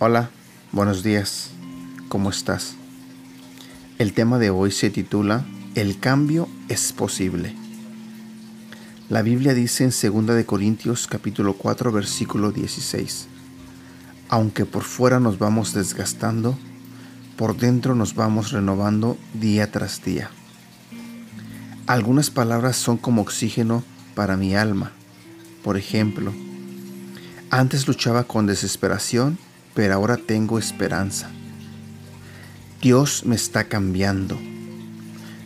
Hola, buenos días, ¿cómo estás? El tema de hoy se titula El cambio es posible. La Biblia dice en 2 de Corintios capítulo 4 versículo 16, Aunque por fuera nos vamos desgastando, por dentro nos vamos renovando día tras día. Algunas palabras son como oxígeno para mi alma. Por ejemplo, antes luchaba con desesperación pero ahora tengo esperanza. Dios me está cambiando.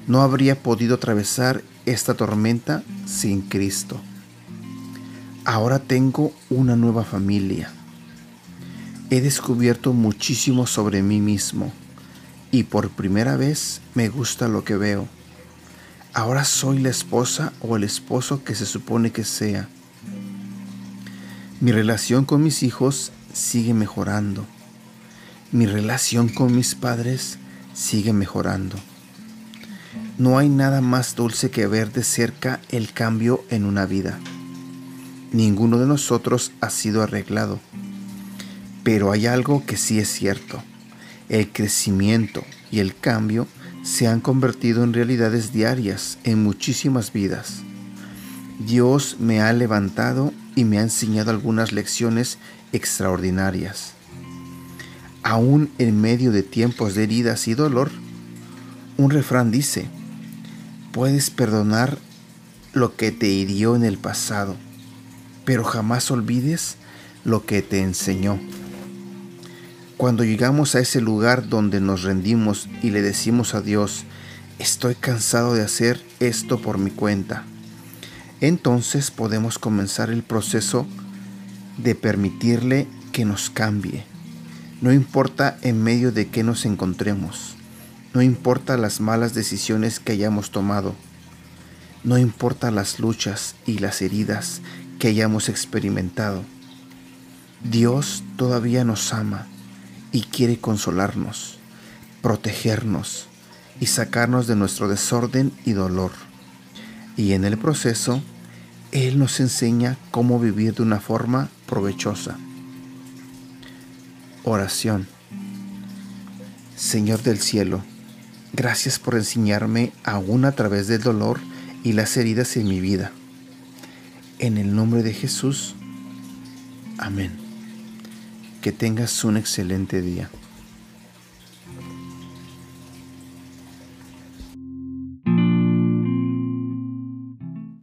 No habría podido atravesar esta tormenta sin Cristo. Ahora tengo una nueva familia. He descubierto muchísimo sobre mí mismo y por primera vez me gusta lo que veo. Ahora soy la esposa o el esposo que se supone que sea. Mi relación con mis hijos sigue mejorando. Mi relación con mis padres sigue mejorando. No hay nada más dulce que ver de cerca el cambio en una vida. Ninguno de nosotros ha sido arreglado. Pero hay algo que sí es cierto. El crecimiento y el cambio se han convertido en realidades diarias en muchísimas vidas. Dios me ha levantado y me ha enseñado algunas lecciones extraordinarias. Aún en medio de tiempos de heridas y dolor, un refrán dice, puedes perdonar lo que te hirió en el pasado, pero jamás olvides lo que te enseñó. Cuando llegamos a ese lugar donde nos rendimos y le decimos a Dios, estoy cansado de hacer esto por mi cuenta, entonces podemos comenzar el proceso de permitirle que nos cambie. No importa en medio de qué nos encontremos. No importa las malas decisiones que hayamos tomado. No importa las luchas y las heridas que hayamos experimentado. Dios todavía nos ama y quiere consolarnos, protegernos y sacarnos de nuestro desorden y dolor. Y en el proceso, Él nos enseña cómo vivir de una forma provechosa. Oración. Señor del cielo, gracias por enseñarme aún a través del dolor y las heridas en mi vida. En el nombre de Jesús. Amén. Que tengas un excelente día.